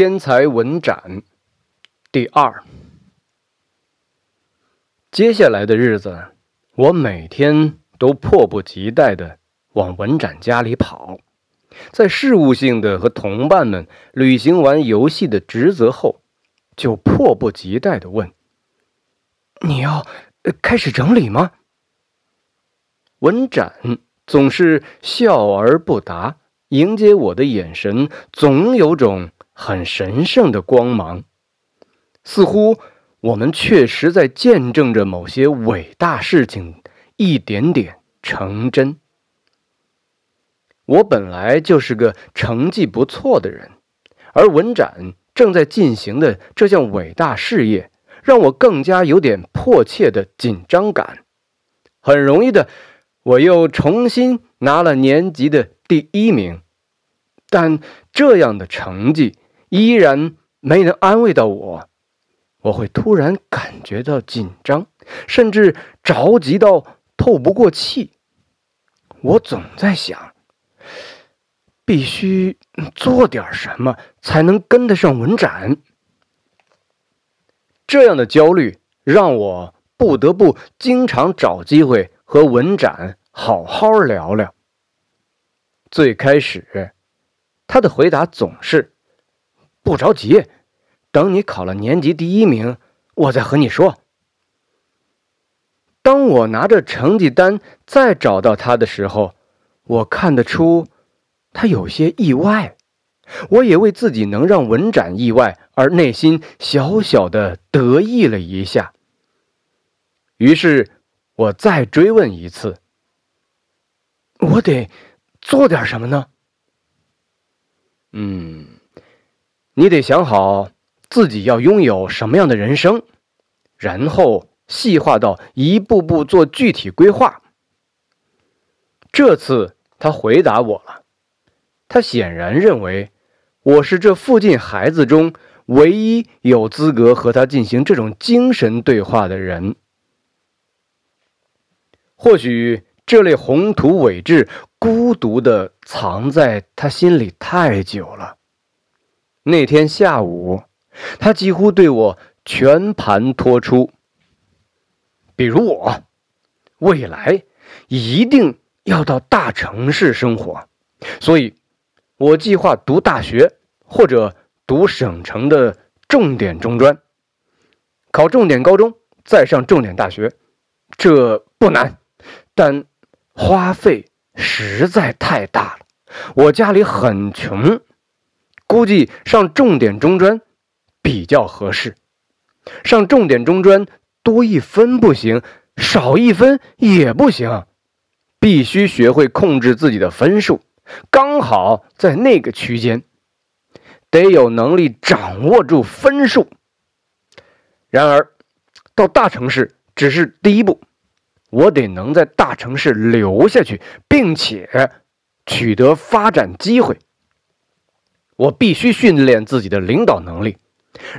天才文展第二。接下来的日子，我每天都迫不及待的往文展家里跑，在事务性的和同伴们履行完游戏的职责后，就迫不及待的问：“你要开始整理吗？”文展总是笑而不答，迎接我的眼神总有种很神圣的光芒，似乎。我们确实在见证着某些伟大事情一点点成真。我本来就是个成绩不错的人，而文展正在进行的这项伟大事业，让我更加有点迫切的紧张感。很容易的，我又重新拿了年级的第一名，但这样的成绩依然没能安慰到我。我会突然感觉到紧张，甚至着急到透不过气。我总在想，必须做点什么才能跟得上文展。这样的焦虑让我不得不经常找机会和文展好好聊聊。最开始，他的回答总是“不着急”。等你考了年级第一名，我再和你说。当我拿着成绩单再找到他的时候，我看得出他有些意外，我也为自己能让文展意外而内心小小的得意了一下。于是，我再追问一次：“我得做点什么呢？”嗯，你得想好。自己要拥有什么样的人生，然后细化到一步步做具体规划。这次他回答我了，他显然认为我是这附近孩子中唯一有资格和他进行这种精神对话的人。或许这类宏图伟志孤独的藏在他心里太久了。那天下午。他几乎对我全盘托出，比如我未来一定要到大城市生活，所以，我计划读大学或者读省城的重点中专，考重点高中，再上重点大学。这不难，但花费实在太大了。我家里很穷，估计上重点中专。比较合适，上重点中专多一分不行，少一分也不行，必须学会控制自己的分数，刚好在那个区间，得有能力掌握住分数。然而，到大城市只是第一步，我得能在大城市留下去，并且取得发展机会。我必须训练自己的领导能力。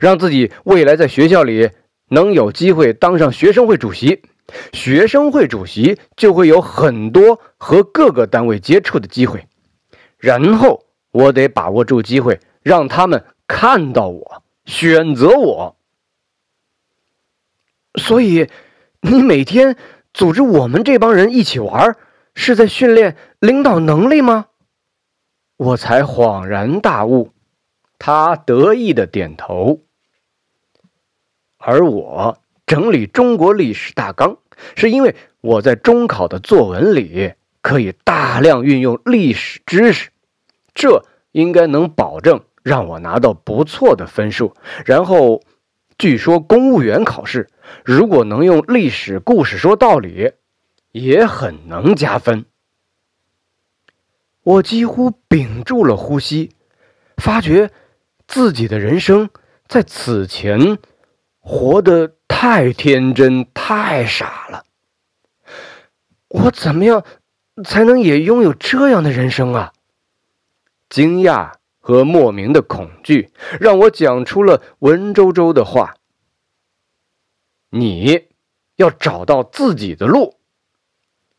让自己未来在学校里能有机会当上学生会主席，学生会主席就会有很多和各个单位接触的机会。然后我得把握住机会，让他们看到我，选择我。所以，你每天组织我们这帮人一起玩，是在训练领导能力吗？我才恍然大悟。他得意的点头，而我整理中国历史大纲，是因为我在中考的作文里可以大量运用历史知识，这应该能保证让我拿到不错的分数。然后，据说公务员考试如果能用历史故事说道理，也很能加分。我几乎屏住了呼吸，发觉。自己的人生在此前活得太天真、太傻了。我怎么样才能也拥有这样的人生啊？惊讶和莫名的恐惧让我讲出了文绉绉的话：“你要找到自己的路。”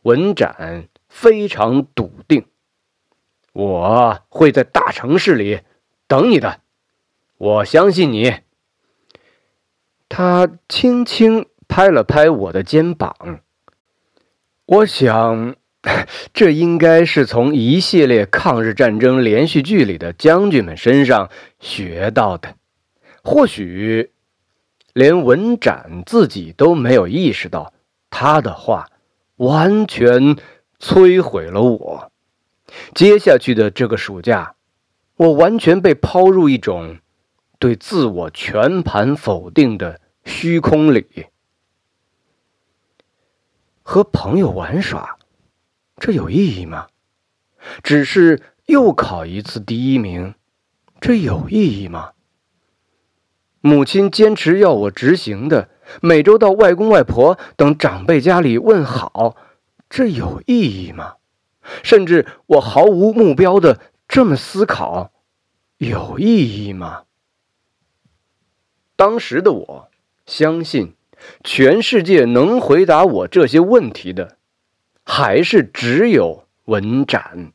文展非常笃定：“我会在大城市里等你的。”我相信你。他轻轻拍了拍我的肩膀。我想，这应该是从一系列抗日战争连续剧里的将军们身上学到的。或许，连文展自己都没有意识到，他的话完全摧毁了我。接下去的这个暑假。我完全被抛入一种对自我全盘否定的虚空里。和朋友玩耍，这有意义吗？只是又考一次第一名，这有意义吗？母亲坚持要我执行的，每周到外公外婆等长辈家里问好，这有意义吗？甚至我毫无目标的。这么思考，有意义吗？当时的我相信，全世界能回答我这些问题的，还是只有文展。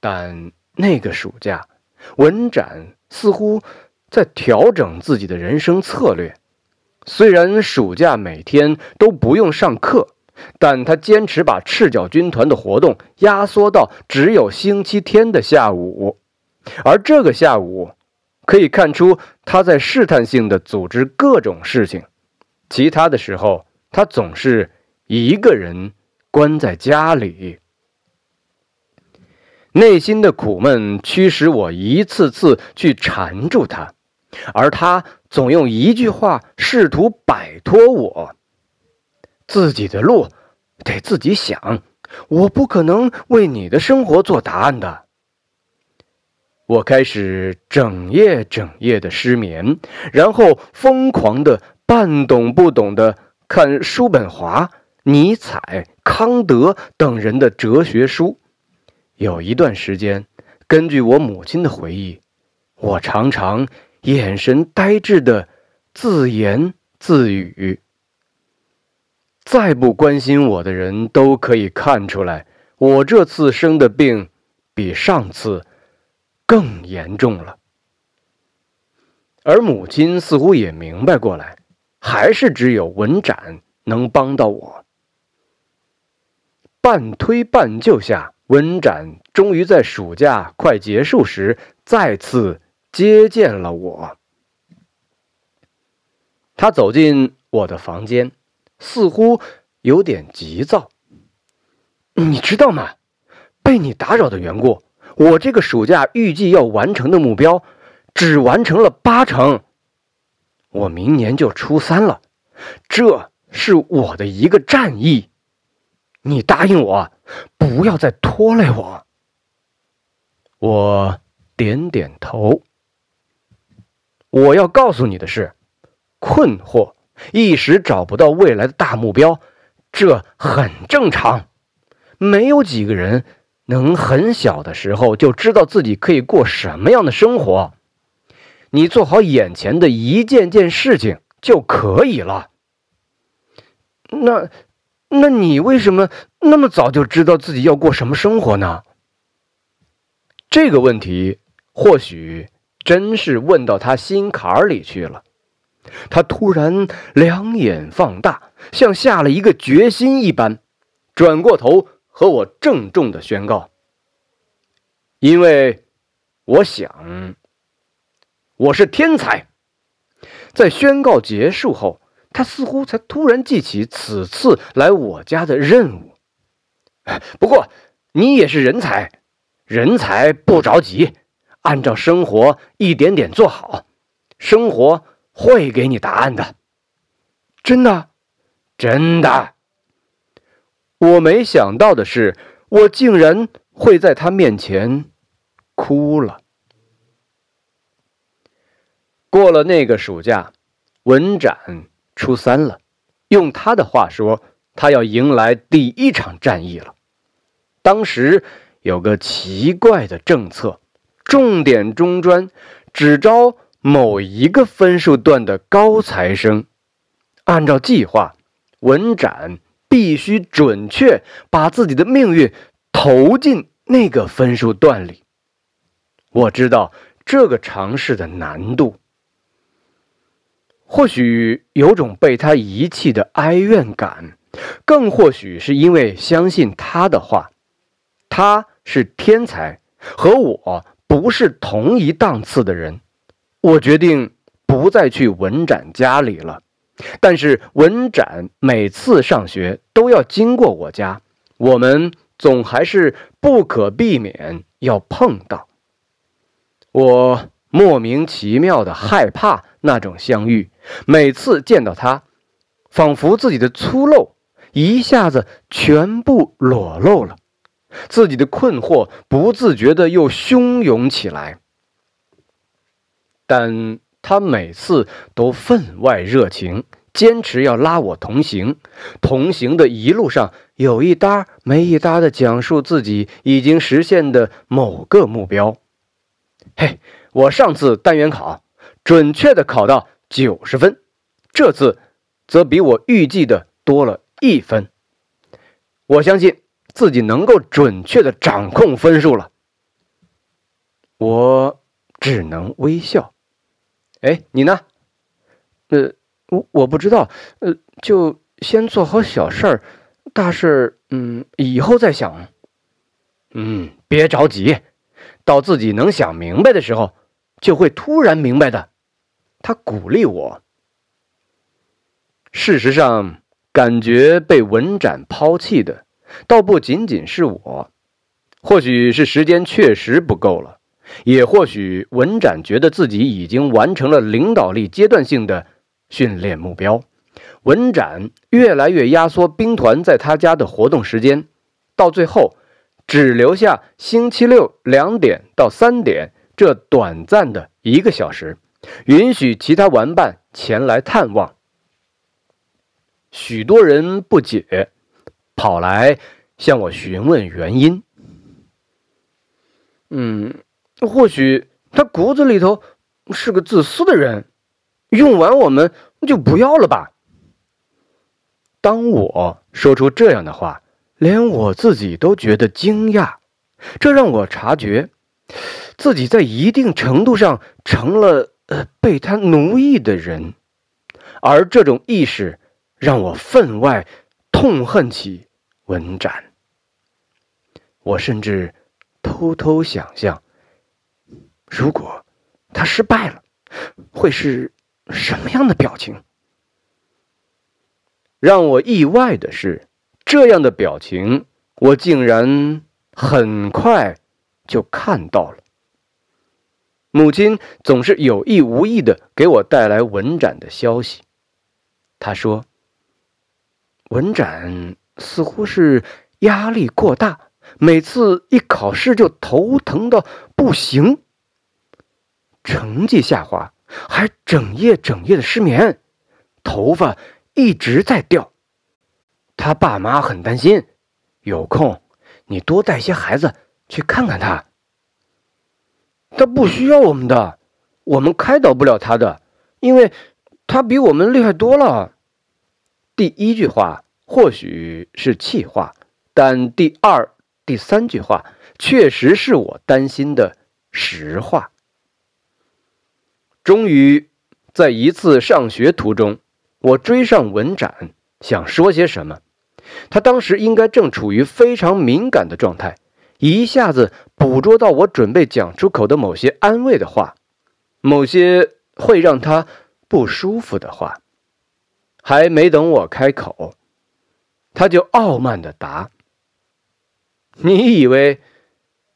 但那个暑假，文展似乎在调整自己的人生策略。虽然暑假每天都不用上课。但他坚持把赤脚军团的活动压缩到只有星期天的下午，而这个下午，可以看出他在试探性的组织各种事情。其他的时候，他总是一个人关在家里。内心的苦闷驱使我一次次去缠住他，而他总用一句话试图摆脱我。自己的路得自己想，我不可能为你的生活做答案的。我开始整夜整夜的失眠，然后疯狂的半懂不懂的看叔本华、尼采、康德等人的哲学书。有一段时间，根据我母亲的回忆，我常常眼神呆滞的自言自语。再不关心我的人都可以看出来，我这次生的病比上次更严重了。而母亲似乎也明白过来，还是只有文展能帮到我。半推半就下，文展终于在暑假快结束时再次接见了我。他走进我的房间。似乎有点急躁，你知道吗？被你打扰的缘故，我这个暑假预计要完成的目标，只完成了八成。我明年就初三了，这是我的一个战役。你答应我，不要再拖累我。我点点头。我要告诉你的是，困惑。一时找不到未来的大目标，这很正常。没有几个人能很小的时候就知道自己可以过什么样的生活。你做好眼前的一件件事情就可以了。那，那你为什么那么早就知道自己要过什么生活呢？这个问题或许真是问到他心坎里去了。他突然两眼放大，像下了一个决心一般，转过头和我郑重的宣告：“因为我想，我是天才。”在宣告结束后，他似乎才突然记起此次来我家的任务。不过，你也是人才，人才不着急，按照生活一点点做好，生活。会给你答案的，真的，真的。我没想到的是，我竟然会在他面前哭了。过了那个暑假，文展初三了，用他的话说，他要迎来第一场战役了。当时有个奇怪的政策，重点中专，只招。某一个分数段的高材生，按照计划，文展必须准确把自己的命运投进那个分数段里。我知道这个尝试的难度。或许有种被他遗弃的哀怨感，更或许是因为相信他的话。他是天才，和我不是同一档次的人。我决定不再去文展家里了。但是文展每次上学都要经过我家，我们总还是不可避免要碰到。我莫名其妙的害怕那种相遇，每次见到他，仿佛自己的粗陋一下子全部裸露了，自己的困惑不自觉的又汹涌起来。但。他每次都分外热情，坚持要拉我同行。同行的一路上，有一搭没一搭的讲述自己已经实现的某个目标。嘿，我上次单元考准确的考到九十分，这次则比我预计的多了一分。我相信自己能够准确的掌控分数了。我只能微笑。哎，你呢？呃，我我不知道，呃，就先做好小事儿，大事嗯，以后再想。嗯，别着急，到自己能想明白的时候，就会突然明白的。他鼓励我。事实上，感觉被文展抛弃的，倒不仅仅是我，或许是时间确实不够了。也或许文展觉得自己已经完成了领导力阶段性的训练目标，文展越来越压缩兵团在他家的活动时间，到最后只留下星期六两点到三点这短暂的一个小时，允许其他玩伴前来探望。许多人不解，跑来向我询问原因。嗯。或许他骨子里头是个自私的人，用完我们就不要了吧。当我说出这样的话，连我自己都觉得惊讶，这让我察觉自己在一定程度上成了呃被他奴役的人，而这种意识让我分外痛恨起文展。我甚至偷偷想象。如果他失败了，会是什么样的表情？让我意外的是，这样的表情我竟然很快就看到了。母亲总是有意无意的给我带来文展的消息。她说：“文展似乎是压力过大，每次一考试就头疼到不行。”成绩下滑，还整夜整夜的失眠，头发一直在掉。他爸妈很担心，有空你多带些孩子去看看他。他不需要我们的，我们开导不了他的，因为他比我们厉害多了。第一句话或许是气话，但第二、第三句话确实是我担心的实话。终于，在一次上学途中，我追上文展，想说些什么。他当时应该正处于非常敏感的状态，一下子捕捉到我准备讲出口的某些安慰的话，某些会让他不舒服的话。还没等我开口，他就傲慢的答：“你以为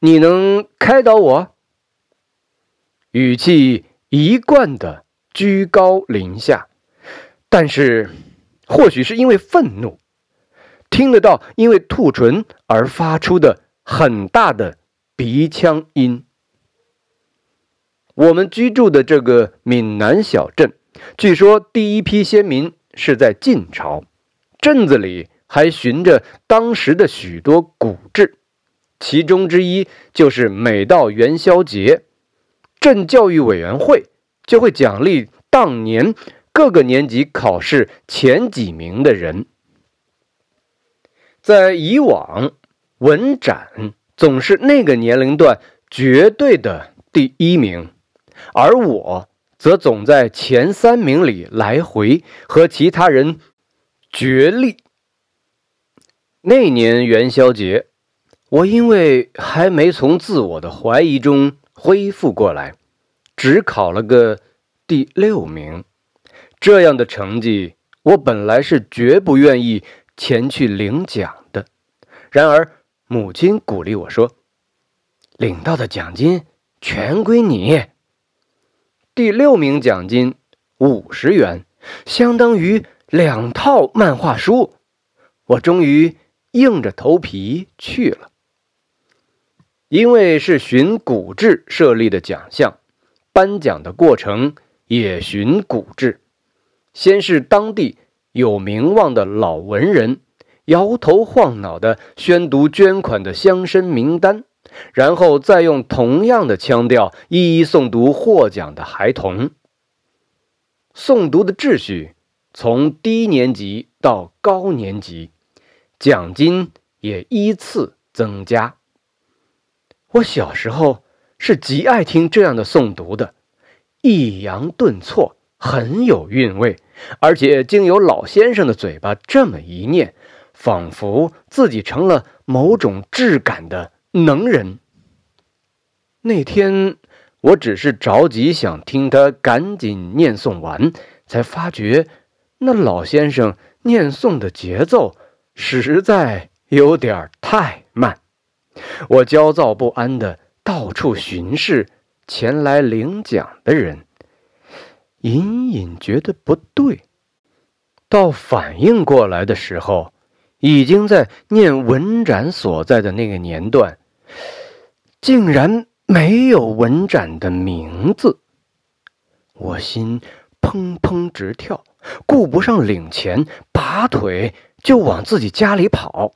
你能开导我？”语气。一贯的居高临下，但是或许是因为愤怒，听得到因为吐唇而发出的很大的鼻腔音。我们居住的这个闽南小镇，据说第一批先民是在晋朝，镇子里还循着当时的许多古制，其中之一就是每到元宵节。镇教育委员会就会奖励当年各个年级考试前几名的人。在以往，文展总是那个年龄段绝对的第一名，而我则总在前三名里来回和其他人角力。那年元宵节，我因为还没从自我的怀疑中恢复过来，只考了个第六名。这样的成绩，我本来是绝不愿意前去领奖的。然而，母亲鼓励我说：“领到的奖金全归你。第六名奖金五十元，相当于两套漫画书。”我终于硬着头皮去了。因为是循古制设立的奖项，颁奖的过程也循古制。先是当地有名望的老文人。摇头晃脑地宣读捐款的乡绅名单，然后再用同样的腔调一一诵读获奖的孩童。诵读的秩序从低年级到高年级，奖金也依次增加。我小时候是极爱听这样的诵读的，抑扬顿挫，很有韵味，而且经由老先生的嘴巴这么一念。仿佛自己成了某种质感的能人。那天，我只是着急想听他赶紧念诵完，才发觉那老先生念诵的节奏实在有点太慢。我焦躁不安的到处巡视前来领奖的人，隐隐觉得不对。到反应过来的时候。已经在念文展所在的那个年段，竟然没有文展的名字，我心砰砰直跳，顾不上领钱，拔腿就往自己家里跑。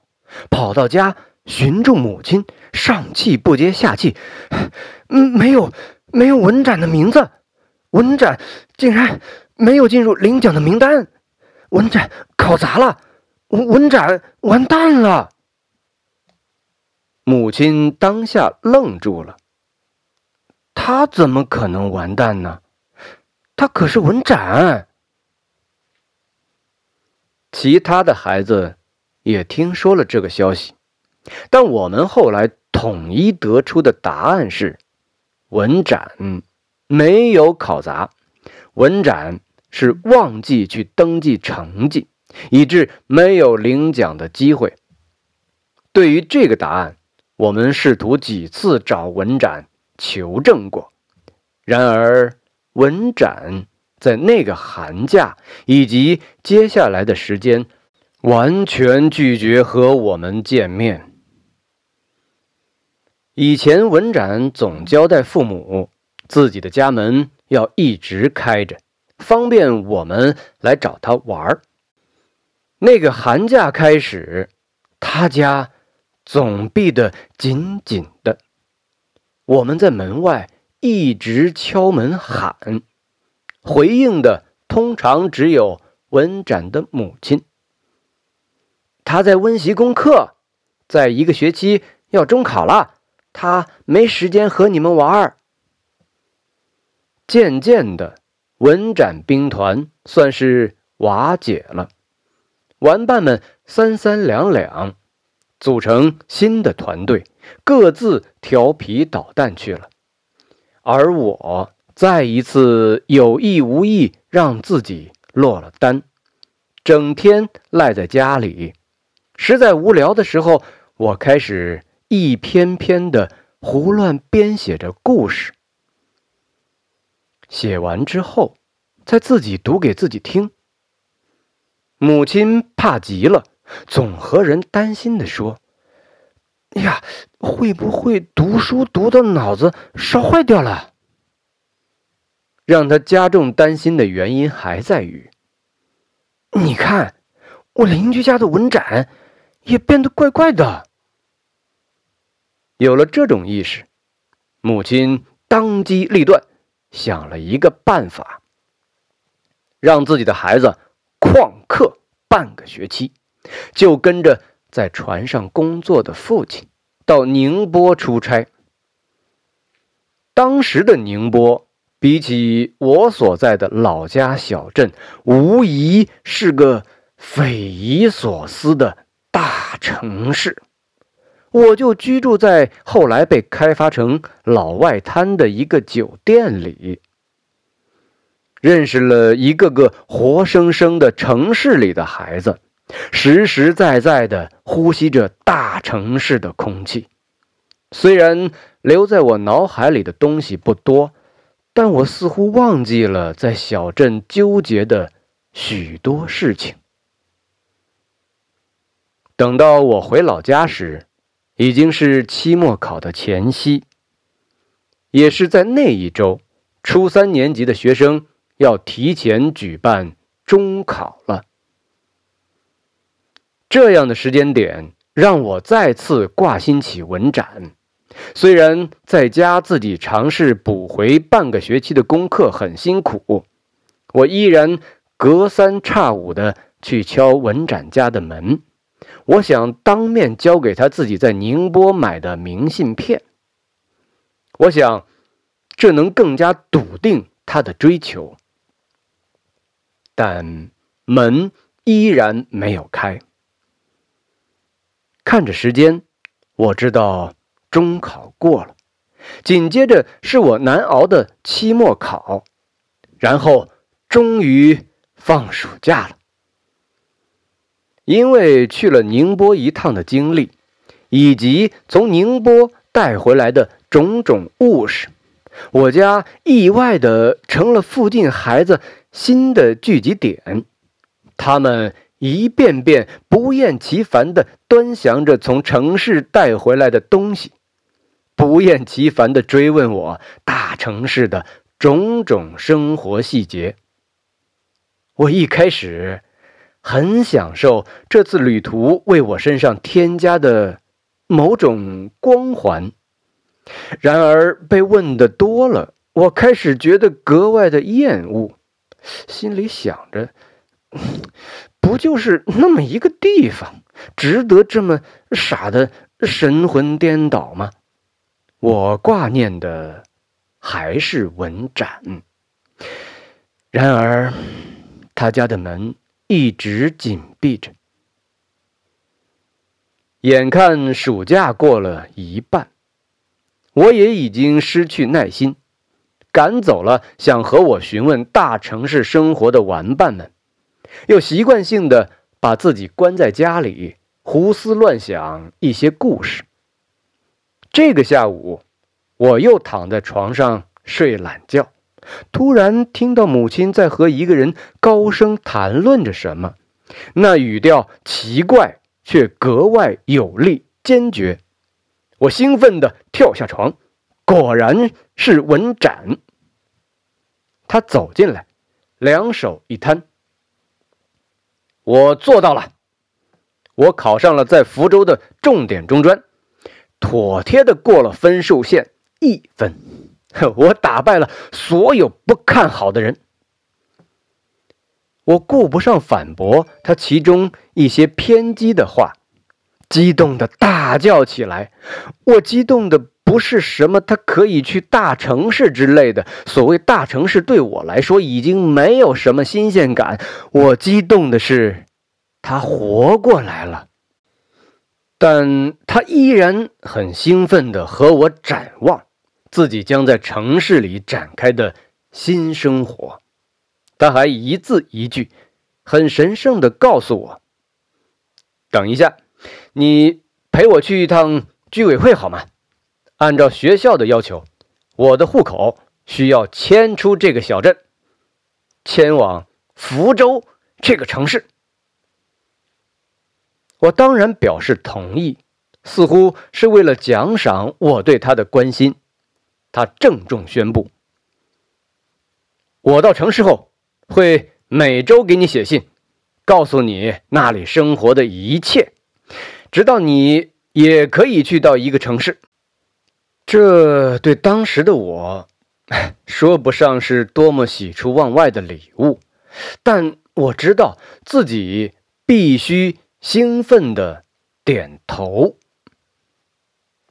跑到家寻住母亲，上气不接下气：“嗯，没有，没有文展的名字，文展竟然没有进入领奖的名单，文展考砸了。”文展完蛋了！母亲当下愣住了。他怎么可能完蛋呢？他可是文展。其他的孩子也听说了这个消息，但我们后来统一得出的答案是：文展没有考砸，文展是忘记去登记成绩。以致没有领奖的机会。对于这个答案，我们试图几次找文展求证过，然而文展在那个寒假以及接下来的时间，完全拒绝和我们见面。以前文展总交代父母，自己的家门要一直开着，方便我们来找他玩。那个寒假开始，他家总闭得紧紧的。我们在门外一直敲门喊，回应的通常只有文展的母亲。他在温习功课，在一个学期要中考了，他没时间和你们玩儿。渐渐的，文展兵团算是瓦解了。玩伴们三三两两，组成新的团队，各自调皮捣蛋去了。而我再一次有意无意让自己落了单，整天赖在家里。实在无聊的时候，我开始一篇篇的胡乱编写着故事。写完之后，再自己读给自己听。母亲怕极了，总和人担心的说：“呀，会不会读书读到脑子烧坏掉了？”让他加重担心的原因还在于，你看，我邻居家的文展也变得怪怪的。有了这种意识，母亲当机立断，想了一个办法，让自己的孩子。旷课半个学期，就跟着在船上工作的父亲到宁波出差。当时的宁波比起我所在的老家小镇，无疑是个匪夷所思的大城市。我就居住在后来被开发成老外滩的一个酒店里，认识了一个个活生生的城市里的孩子，实实在在的呼吸着大城市的空气。虽然留在我脑海里的东西不多，但我似乎忘记了在小镇纠结的许多事情。等到我回老家时，已经是期末考的前夕，也是在那一周，初三年级的学生要提前举办中考了。这样的时间点让我再次挂心起文展。虽然在家自己尝试补回半个学期的功课很辛苦，我依然隔三差五的去敲文展家的门，我想当面交给他自己在宁波买的明信片。我想，这能更加笃定他的追求。但门依然没有开。看着时间，我知道。中考过了，紧接着是我难熬的期末考，然后终于放暑假了。因为去了宁波一趟的经历，以及从宁波带回来的种种物事，我家意外的成了附近孩子新的聚集点。他们一遍遍不厌其烦的端详着从城市带回来的东西。不厌其烦地追问我大城市的种种生活细节。我一开始很享受这次旅途为我身上添加的某种光环，然而被问的多了，我开始觉得格外的厌恶，心里想着：不就是那么一个地方，值得这么傻的神魂颠倒吗？我挂念的还是文展，然而他家的门一直紧闭着。眼看暑假过了一半，我也已经失去耐心，赶走了想和我询问大城市生活的玩伴们，又习惯性的把自己关在家里，胡思乱想一些故事。这个下午，我又躺在床上睡懒觉，突然听到母亲在和一个人高声谈论着什么，那语调奇怪却格外有力坚决。我兴奋地跳下床，果然是文展。他走进来，两手一摊：“我做到了，我考上了在福州的重点中专。”妥帖的过了分数线一分，我打败了所有不看好的人。我顾不上反驳他其中一些偏激的话，激动的大叫起来。我激动的不是什么他可以去大城市之类的，所谓大城市对我来说已经没有什么新鲜感。我激动的是，他活过来了。但他依然很兴奋地和我展望自己将在城市里展开的新生活。他还一字一句、很神圣地告诉我：“等一下，你陪我去一趟居委会好吗？按照学校的要求，我的户口需要迁出这个小镇，迁往福州这个城市。”我当然表示同意，似乎是为了奖赏我对他的关心。他郑重宣布：“我到城市后，会每周给你写信，告诉你那里生活的一切，直到你也可以去到一个城市。”这对当时的我，说不上是多么喜出望外的礼物，但我知道自己必须。兴奋的点头。